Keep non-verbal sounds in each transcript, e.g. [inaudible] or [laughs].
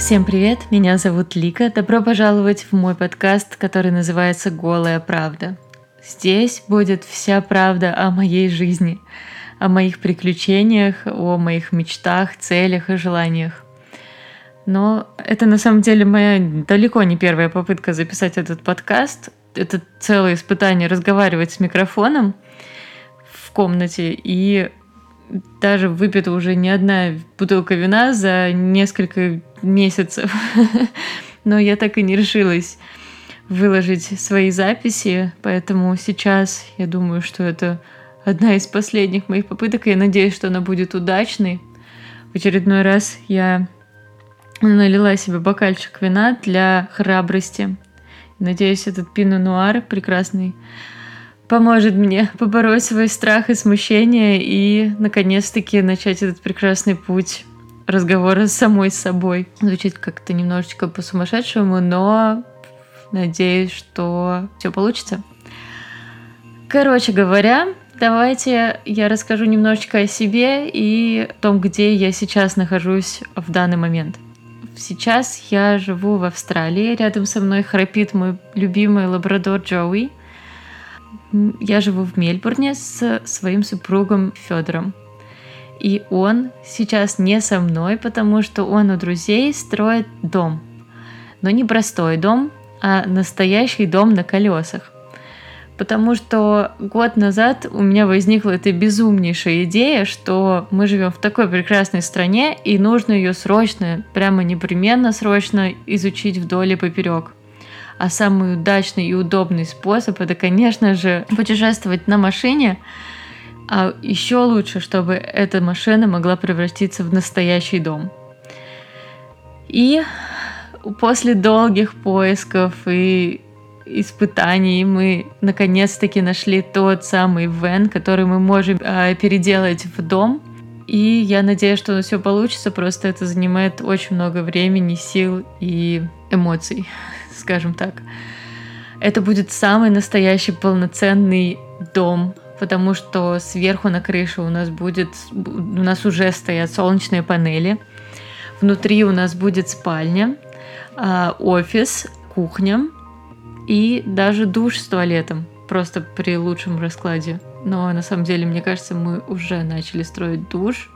Всем привет, меня зовут Лика. Добро пожаловать в мой подкаст, который называется «Голая правда». Здесь будет вся правда о моей жизни, о моих приключениях, о моих мечтах, целях и желаниях. Но это на самом деле моя далеко не первая попытка записать этот подкаст. Это целое испытание разговаривать с микрофоном в комнате и даже выпита уже не одна бутылка вина за несколько месяцев. [laughs] Но я так и не решилась выложить свои записи, поэтому сейчас я думаю, что это одна из последних моих попыток, и я надеюсь, что она будет удачной. В очередной раз я налила себе бокальчик вина для храбрости. Надеюсь, этот пино нуар прекрасный поможет мне побороть свой страх и смущение и, наконец-таки, начать этот прекрасный путь разговора с самой собой. Звучит как-то немножечко по-сумасшедшему, но надеюсь, что все получится. Короче говоря, давайте я расскажу немножечко о себе и о том, где я сейчас нахожусь в данный момент. Сейчас я живу в Австралии. Рядом со мной храпит мой любимый лабрадор Джоуи. Я живу в Мельбурне с своим супругом Федором. И он сейчас не со мной, потому что он у друзей строит дом. Но не простой дом, а настоящий дом на колесах. Потому что год назад у меня возникла эта безумнейшая идея, что мы живем в такой прекрасной стране, и нужно ее срочно, прямо непременно срочно изучить вдоль и поперек. А самый удачный и удобный способ это, конечно же, путешествовать на машине. А еще лучше, чтобы эта машина могла превратиться в настоящий дом. И после долгих поисков и испытаний мы наконец-таки нашли тот самый вен, который мы можем э, переделать в дом. И я надеюсь, что все получится, просто это занимает очень много времени, сил и эмоций скажем так. Это будет самый настоящий полноценный дом, потому что сверху на крыше у нас будет, у нас уже стоят солнечные панели. Внутри у нас будет спальня, а, офис, кухня и даже душ с туалетом, просто при лучшем раскладе. Но на самом деле, мне кажется, мы уже начали строить душ.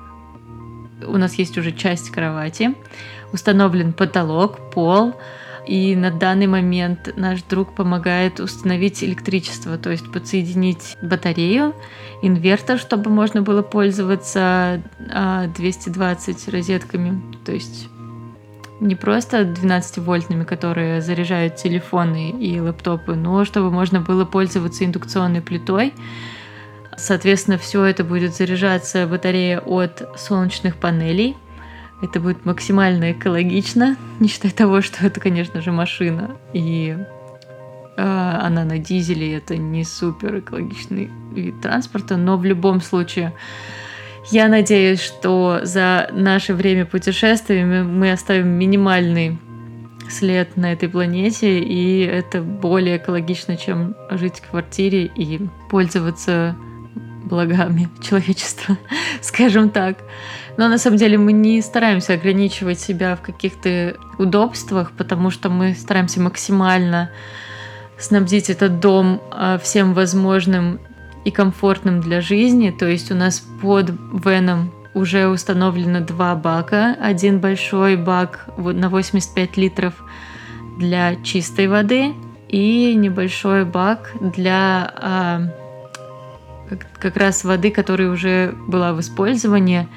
У нас есть уже часть кровати, установлен потолок, пол, и на данный момент наш друг помогает установить электричество, то есть подсоединить батарею, инвертор, чтобы можно было пользоваться 220 а, розетками, то есть не просто 12-вольтными, которые заряжают телефоны и лэптопы, но чтобы можно было пользоваться индукционной плитой. Соответственно, все это будет заряжаться батарея от солнечных панелей, это будет максимально экологично, не считая того, что это, конечно же, машина. И э, она на дизеле, это не супер экологичный вид транспорта, но в любом случае я надеюсь, что за наше время путешествия мы оставим минимальный след на этой планете, и это более экологично, чем жить в квартире и пользоваться благами человечества, [laughs] скажем так. Но на самом деле мы не стараемся ограничивать себя в каких-то удобствах, потому что мы стараемся максимально снабдить этот дом а, всем возможным и комфортным для жизни. То есть у нас под веном уже установлено два бака. Один большой бак на 85 литров для чистой воды и небольшой бак для а, как, раз воды, которая уже была в использовании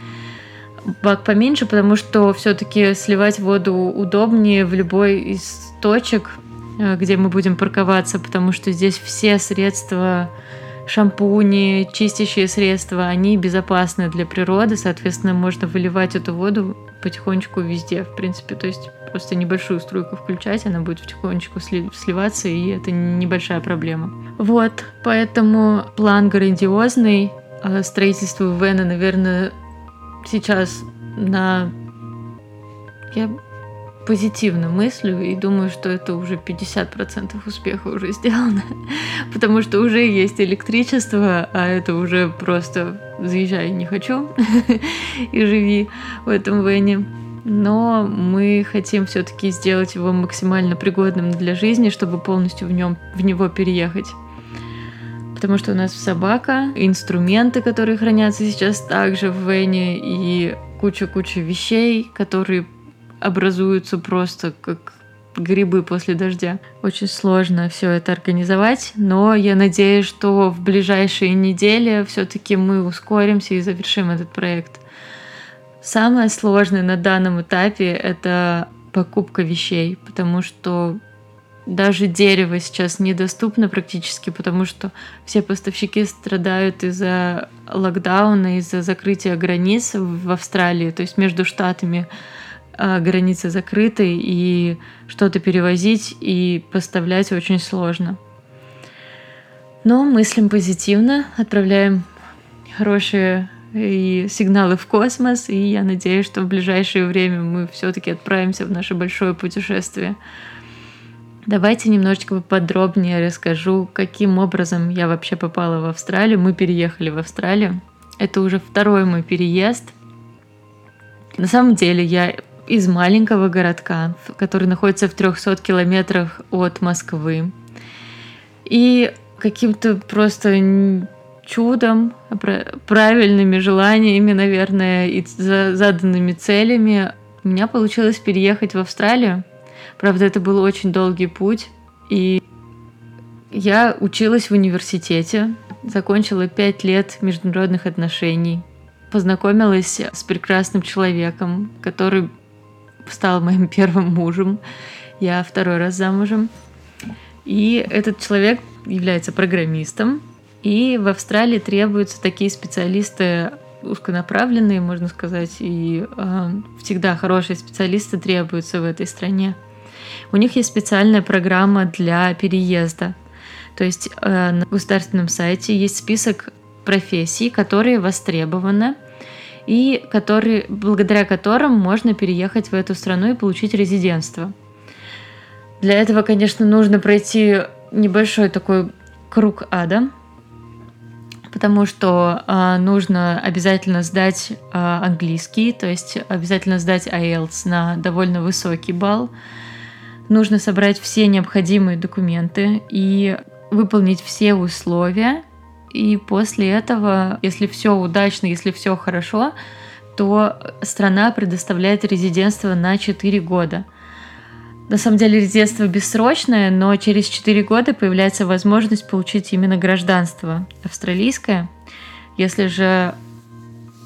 бак поменьше, потому что все-таки сливать воду удобнее в любой из точек, э, где мы будем парковаться, потому что здесь все средства, шампуни, чистящие средства, они безопасны для природы, соответственно, можно выливать эту воду потихонечку везде, в принципе, то есть просто небольшую струйку включать, она будет потихонечку сливаться, и это небольшая проблема. Вот, поэтому план грандиозный, э, строительство Вена, наверное, сейчас на... Я позитивно мыслю и думаю, что это уже 50% успеха уже сделано, [laughs] потому что уже есть электричество, а это уже просто заезжай не хочу [laughs] и живи в этом вене. но мы хотим все-таки сделать его максимально пригодным для жизни, чтобы полностью в нем в него переехать. Потому что у нас собака, инструменты, которые хранятся сейчас также в Вене, и куча-куча вещей, которые образуются просто как грибы после дождя. Очень сложно все это организовать, но я надеюсь, что в ближайшие недели все-таки мы ускоримся и завершим этот проект. Самое сложное на данном этапе это покупка вещей, потому что даже дерево сейчас недоступно практически, потому что все поставщики страдают из-за локдауна, из-за закрытия границ в Австралии, то есть между штатами а, границы закрыты, и что-то перевозить и поставлять очень сложно. Но мыслим позитивно, отправляем хорошие и сигналы в космос, и я надеюсь, что в ближайшее время мы все-таки отправимся в наше большое путешествие. Давайте немножечко поподробнее расскажу, каким образом я вообще попала в Австралию. Мы переехали в Австралию. Это уже второй мой переезд. На самом деле я из маленького городка, который находится в 300 километрах от Москвы. И каким-то просто чудом, правильными желаниями, наверное, и заданными целями у меня получилось переехать в Австралию. Правда, это был очень долгий путь. И я училась в университете, закончила пять лет международных отношений, познакомилась с прекрасным человеком, который стал моим [laughs] первым мужем. Я второй раз замужем. И этот человек является программистом. И в Австралии требуются такие специалисты узконаправленные, можно сказать, и э, всегда хорошие специалисты требуются в этой стране. У них есть специальная программа для переезда. То есть э, на государственном сайте есть список профессий, которые востребованы и который, благодаря которым можно переехать в эту страну и получить резидентство. Для этого, конечно, нужно пройти небольшой такой круг ада, потому что э, нужно обязательно сдать э, английский, то есть обязательно сдать IELTS на довольно высокий балл. Нужно собрать все необходимые документы и выполнить все условия, и после этого, если все удачно, если все хорошо, то страна предоставляет резидентство на 4 года. На самом деле резидентство бессрочное, но через 4 года появляется возможность получить именно гражданство австралийское. Если же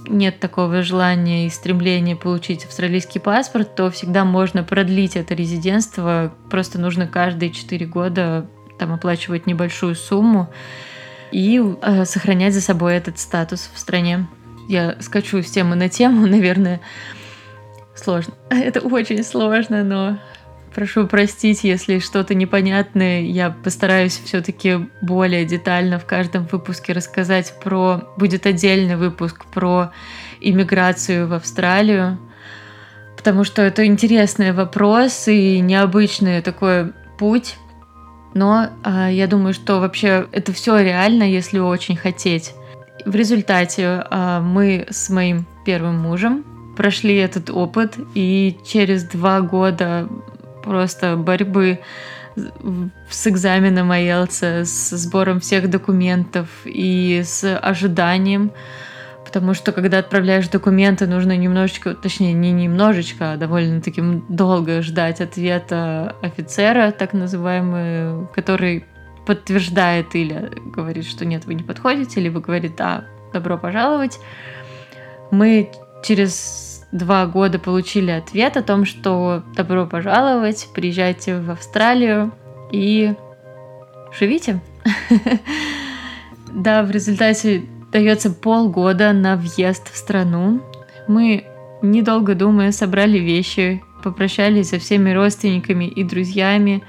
нет такого желания и стремления получить австралийский паспорт, то всегда можно продлить это резидентство. Просто нужно каждые 4 года там оплачивать небольшую сумму и э, сохранять за собой этот статус в стране. Я скачу с темы на тему, [laughs] наверное, сложно. [laughs] Это очень сложно, но прошу простить, если что-то непонятное. Я постараюсь все-таки более детально в каждом выпуске рассказать про... Будет отдельный выпуск про иммиграцию в Австралию, потому что это интересный вопрос и необычный такой путь но э, я думаю, что вообще это все реально, если очень хотеть. В результате э, мы с моим первым мужем прошли этот опыт, и через два года просто борьбы с экзаменом IELTS, с сбором всех документов и с ожиданием, потому что когда отправляешь документы, нужно немножечко, точнее не немножечко, а довольно-таки долго ждать ответа офицера, так называемый, который подтверждает или говорит, что нет, вы не подходите, либо говорит, да, добро пожаловать. Мы через два года получили ответ о том, что добро пожаловать, приезжайте в Австралию и живите. [laughs] Да, в результате дается полгода на въезд в страну. Мы, недолго думая, собрали вещи, попрощались со всеми родственниками и друзьями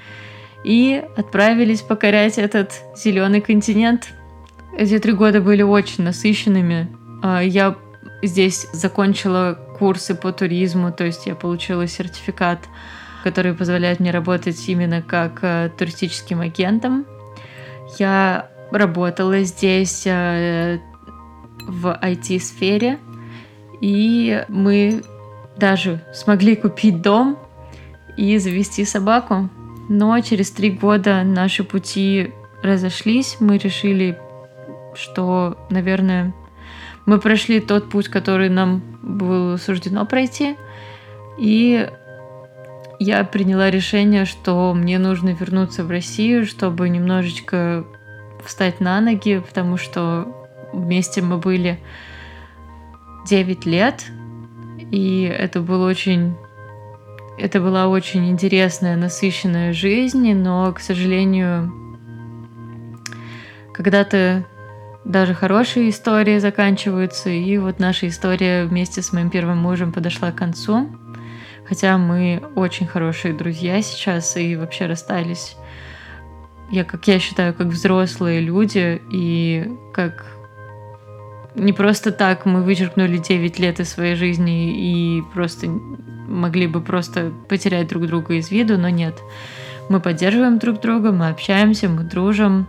и отправились покорять этот зеленый континент. Эти три года были очень насыщенными. А, я здесь закончила курсы по туризму, то есть я получила сертификат, который позволяет мне работать именно как э, туристическим агентом. Я работала здесь э, в IT-сфере, и мы даже смогли купить дом и завести собаку. Но через три года наши пути разошлись. Мы решили, что, наверное, мы прошли тот путь, который нам было суждено пройти. И я приняла решение, что мне нужно вернуться в Россию, чтобы немножечко встать на ноги, потому что вместе мы были 9 лет, и это было очень это была очень интересная, насыщенная жизнь, но, к сожалению, когда-то даже хорошие истории заканчиваются, и вот наша история вместе с моим первым мужем подошла к концу. Хотя мы очень хорошие друзья сейчас и вообще расстались. Я, как я считаю, как взрослые люди и как не просто так мы вычеркнули 9 лет из своей жизни и просто могли бы просто потерять друг друга из виду, но нет. Мы поддерживаем друг друга, мы общаемся, мы дружим.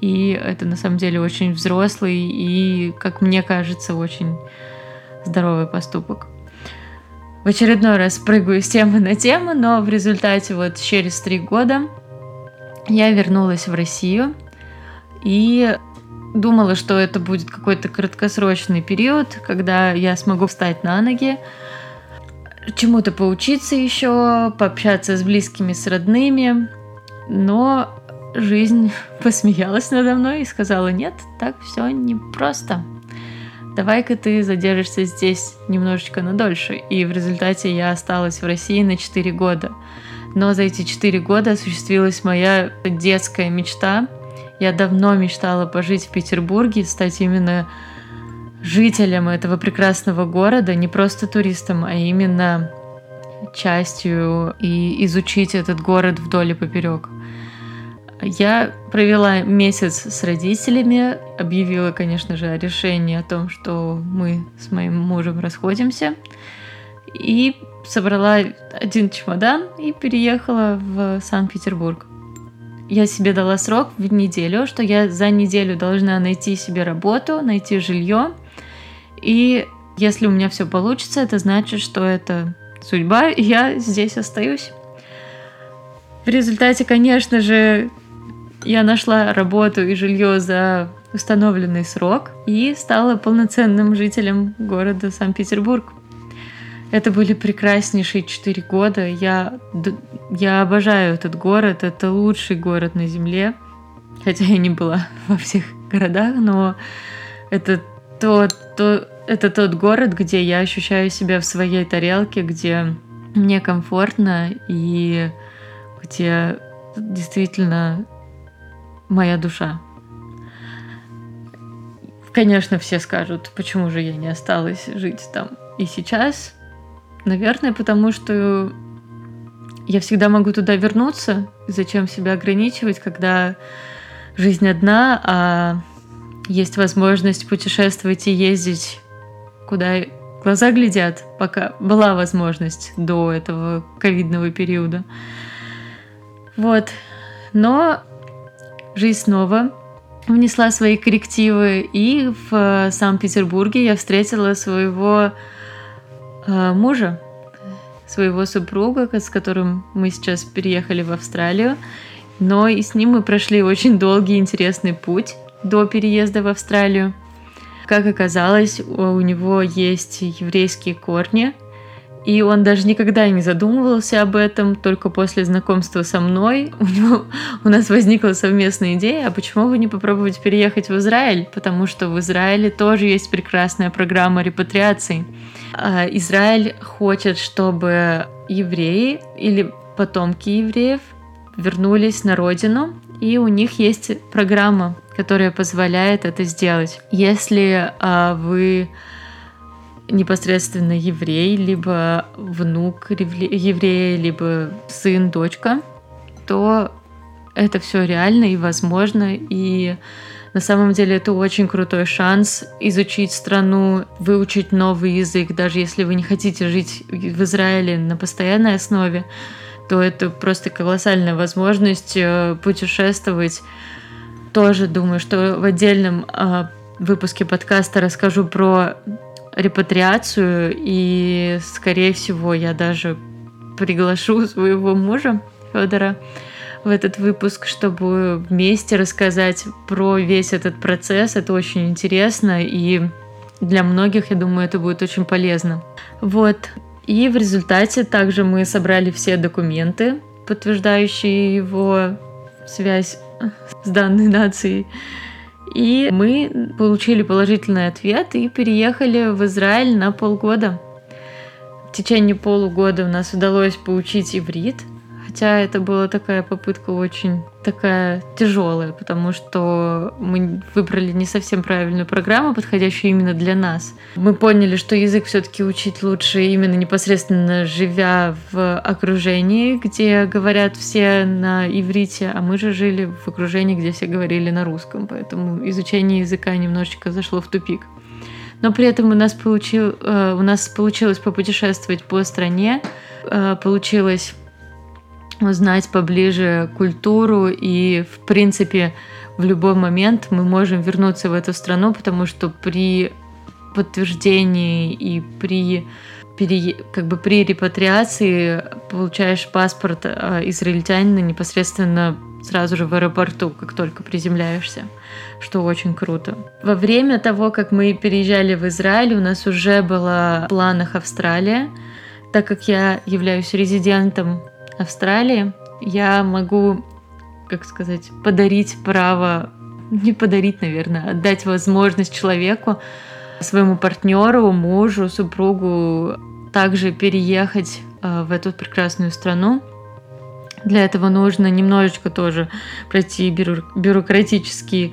И это на самом деле очень взрослый и, как мне кажется, очень здоровый поступок. В очередной раз прыгаю с темы на тему, но в результате вот через три года я вернулась в Россию и думала, что это будет какой-то краткосрочный период, когда я смогу встать на ноги, чему-то поучиться еще, пообщаться с близкими, с родными. Но жизнь [laughs] посмеялась надо мной и сказала, нет, так все непросто. Давай-ка ты задержишься здесь немножечко надольше. И в результате я осталась в России на 4 года. Но за эти 4 года осуществилась моя детская мечта. Я давно мечтала пожить в Петербурге, стать именно жителям этого прекрасного города, не просто туристом, а именно частью и изучить этот город вдоль и поперек. Я провела месяц с родителями, объявила, конечно же, о решении о том, что мы с моим мужем расходимся, и собрала один чемодан и переехала в Санкт-Петербург. Я себе дала срок в неделю, что я за неделю должна найти себе работу, найти жилье – и если у меня все получится, это значит, что это судьба, и я здесь остаюсь. В результате, конечно же, я нашла работу и жилье за установленный срок и стала полноценным жителем города Санкт-Петербург. Это были прекраснейшие четыре года. Я, я обожаю этот город. Это лучший город на Земле. Хотя я не была [laughs] во всех городах, но это то, то, это тот город, где я ощущаю себя в своей тарелке, где мне комфортно и где действительно моя душа. Конечно, все скажут, почему же я не осталась жить там и сейчас. Наверное, потому что я всегда могу туда вернуться. Зачем себя ограничивать, когда жизнь одна, а есть возможность путешествовать и ездить куда глаза глядят, пока была возможность до этого ковидного периода. Вот. Но жизнь снова внесла свои коррективы, и в э, Санкт-Петербурге я встретила своего э, мужа, своего супруга, с которым мы сейчас переехали в Австралию. Но и с ним мы прошли очень долгий интересный путь до переезда в Австралию. Как оказалось, у него есть еврейские корни, и он даже никогда не задумывался об этом, только после знакомства со мной [laughs] у, него, у нас возникла совместная идея, а почему бы не попробовать переехать в Израиль, потому что в Израиле тоже есть прекрасная программа репатриации. А Израиль хочет, чтобы евреи или потомки евреев вернулись на родину, и у них есть программа которая позволяет это сделать. Если а, вы непосредственно еврей, либо внук еврея, либо сын, дочка, то это все реально и возможно. И на самом деле это очень крутой шанс изучить страну, выучить новый язык, даже если вы не хотите жить в Израиле на постоянной основе, то это просто колоссальная возможность э, путешествовать тоже думаю, что в отдельном э, выпуске подкаста расскажу про репатриацию, и, скорее всего, я даже приглашу своего мужа Федора в этот выпуск, чтобы вместе рассказать про весь этот процесс. Это очень интересно, и для многих, я думаю, это будет очень полезно. Вот. И в результате также мы собрали все документы, подтверждающие его связь с данной нацией. И мы получили положительный ответ и переехали в Израиль на полгода. В течение полугода у нас удалось поучить иврит – Хотя это была такая попытка очень такая тяжелая, потому что мы выбрали не совсем правильную программу, подходящую именно для нас. Мы поняли, что язык все-таки учить лучше именно непосредственно живя в окружении, где говорят все на иврите, а мы же жили в окружении, где все говорили на русском, поэтому изучение языка немножечко зашло в тупик. Но при этом у нас, получил, э, у нас получилось попутешествовать по стране, э, получилось узнать поближе культуру и, в принципе, в любой момент мы можем вернуться в эту страну, потому что при подтверждении и при пере, как бы при репатриации получаешь паспорт э, израильтянина непосредственно сразу же в аэропорту, как только приземляешься, что очень круто. Во время того, как мы переезжали в Израиль, у нас уже была в планах Австралия, так как я являюсь резидентом Австралии, я могу, как сказать, подарить право, не подарить, наверное, отдать возможность человеку, своему партнеру, мужу, супругу также переехать э, в эту прекрасную страну. Для этого нужно немножечко тоже пройти бюро бюрократический э,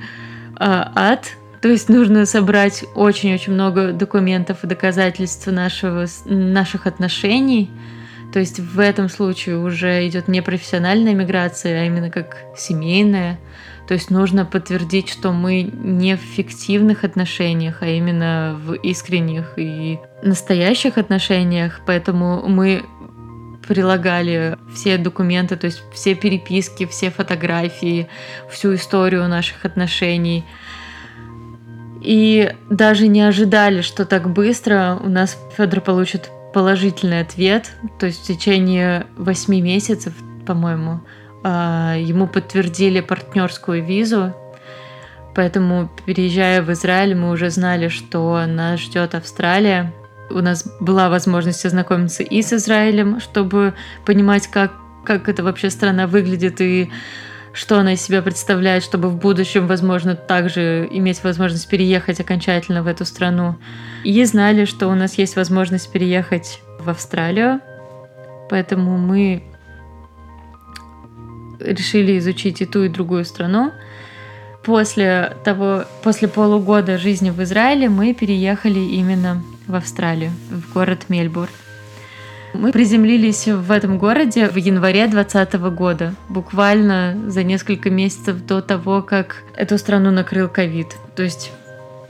ад, то есть нужно собрать очень-очень много документов и доказательств нашего, наших отношений, то есть в этом случае уже идет не профессиональная миграция, а именно как семейная. То есть нужно подтвердить, что мы не в фиктивных отношениях, а именно в искренних и настоящих отношениях. Поэтому мы прилагали все документы, то есть все переписки, все фотографии, всю историю наших отношений. И даже не ожидали, что так быстро у нас Федор получит положительный ответ, то есть в течение восьми месяцев, по-моему, а, ему подтвердили партнерскую визу, поэтому переезжая в Израиль, мы уже знали, что нас ждет Австралия. У нас была возможность ознакомиться и с Израилем, чтобы понимать, как, как эта вообще страна выглядит и что она из себя представляет, чтобы в будущем, возможно, также иметь возможность переехать окончательно в эту страну. И знали, что у нас есть возможность переехать в Австралию, поэтому мы решили изучить и ту, и другую страну. После того, после полугода жизни в Израиле мы переехали именно в Австралию, в город Мельбурн. Мы приземлились в этом городе в январе 2020 года, буквально за несколько месяцев до того, как эту страну накрыл ковид. То есть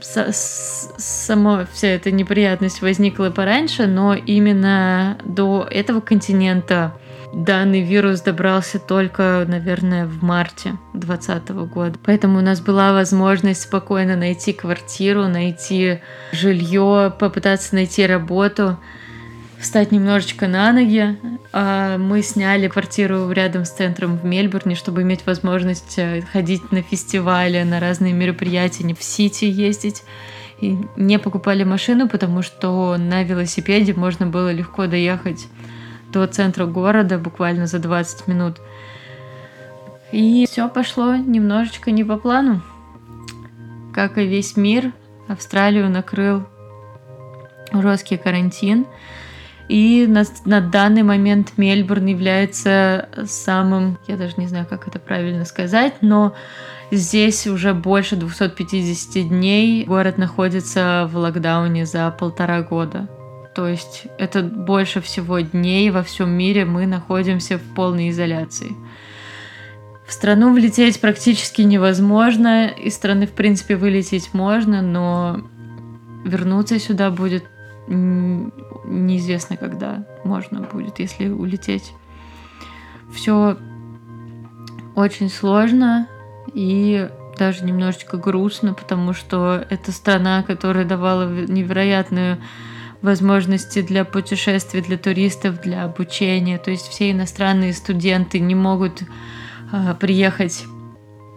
сама вся эта неприятность возникла пораньше, но именно до этого континента данный вирус добрался только, наверное, в марте 2020 года. Поэтому у нас была возможность спокойно найти квартиру, найти жилье, попытаться найти работу встать немножечко на ноги. А, мы сняли квартиру рядом с центром в Мельбурне, чтобы иметь возможность э, ходить на фестивали, на разные мероприятия, не в Сити ездить. И не покупали машину, потому что на велосипеде можно было легко доехать до центра города буквально за 20 минут. И все пошло немножечко не по плану. Как и весь мир, Австралию накрыл жесткий карантин. И на, на данный момент Мельбурн является самым, я даже не знаю, как это правильно сказать, но здесь уже больше 250 дней город находится в локдауне за полтора года. То есть это больше всего дней во всем мире мы находимся в полной изоляции. В страну влететь практически невозможно, из страны, в принципе, вылететь можно, но вернуться сюда будет неизвестно, когда можно будет, если улететь. Все очень сложно, и даже немножечко грустно, потому что это страна, которая давала невероятную возможности для путешествий, для туристов, для обучения. То есть все иностранные студенты не могут э, приехать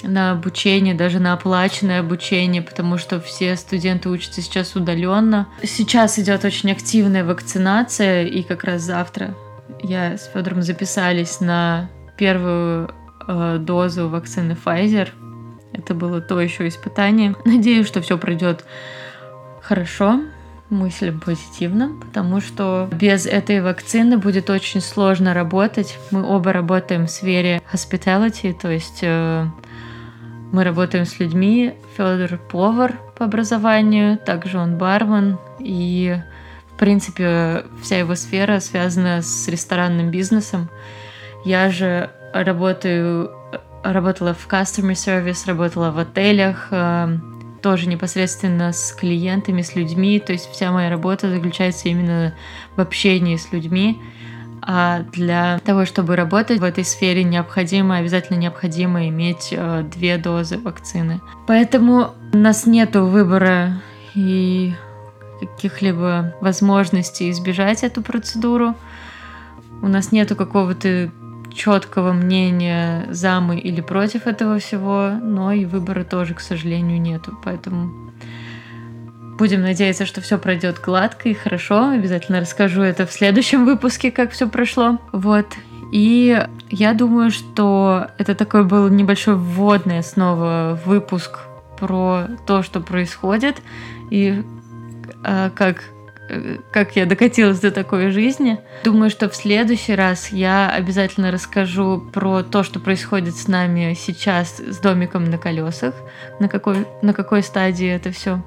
на обучение, даже на оплаченное обучение, потому что все студенты учатся сейчас удаленно. Сейчас идет очень активная вакцинация, и как раз завтра я с Федором записались на первую э, дозу вакцины Pfizer. Это было то еще испытание. Надеюсь, что все пройдет хорошо мыслям позитивно, потому что без этой вакцины будет очень сложно работать. Мы оба работаем в сфере hospitality, то есть э, мы работаем с людьми. Федор повар по образованию, также он бармен, и в принципе вся его сфера связана с ресторанным бизнесом. Я же работаю, работала в customer service, работала в отелях, э, тоже непосредственно с клиентами, с людьми. То есть вся моя работа заключается именно в общении с людьми. А для того, чтобы работать в этой сфере, необходимо, обязательно необходимо иметь э, две дозы вакцины. Поэтому у нас нет выбора и каких-либо возможностей избежать эту процедуру. У нас нету какого-то четкого мнения за мы или против этого всего, но и выбора тоже, к сожалению, нету. Поэтому будем надеяться, что все пройдет гладко и хорошо. Обязательно расскажу это в следующем выпуске, как все прошло. Вот. И я думаю, что это такой был небольшой вводный снова выпуск про то, что происходит и э, как как я докатилась до такой жизни. Думаю, что в следующий раз я обязательно расскажу про то, что происходит с нами сейчас с домиком на колесах, на какой, на какой стадии это все.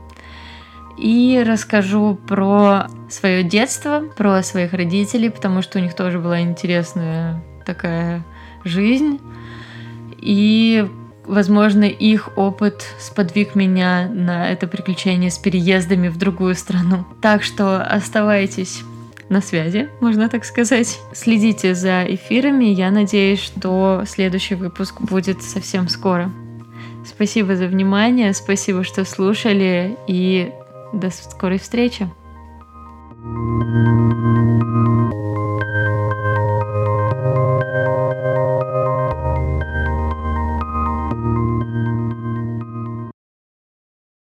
И расскажу про свое детство, про своих родителей, потому что у них тоже была интересная такая жизнь. И Возможно, их опыт сподвиг меня на это приключение с переездами в другую страну. Так что оставайтесь на связи, можно так сказать. Следите за эфирами. Я надеюсь, что следующий выпуск будет совсем скоро. Спасибо за внимание, спасибо, что слушали, и до скорой встречи! thank you